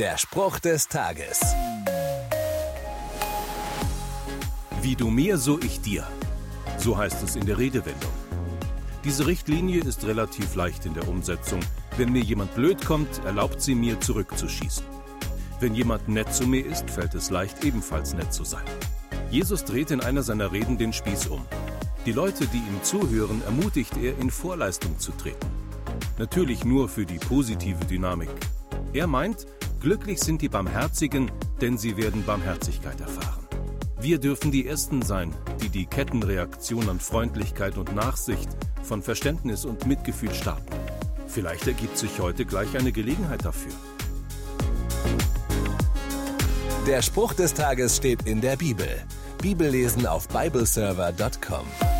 Der Spruch des Tages. Wie du mir, so ich dir. So heißt es in der Redewendung. Diese Richtlinie ist relativ leicht in der Umsetzung. Wenn mir jemand blöd kommt, erlaubt sie mir zurückzuschießen. Wenn jemand nett zu mir ist, fällt es leicht, ebenfalls nett zu sein. Jesus dreht in einer seiner Reden den Spieß um. Die Leute, die ihm zuhören, ermutigt er, in Vorleistung zu treten. Natürlich nur für die positive Dynamik. Er meint, glücklich sind die Barmherzigen, denn sie werden Barmherzigkeit erfahren. Wir dürfen die Ersten sein, die die Kettenreaktion an Freundlichkeit und Nachsicht von Verständnis und Mitgefühl starten. Vielleicht ergibt sich heute gleich eine Gelegenheit dafür. Der Spruch des Tages steht in der Bibel. Bibellesen auf bibleserver.com.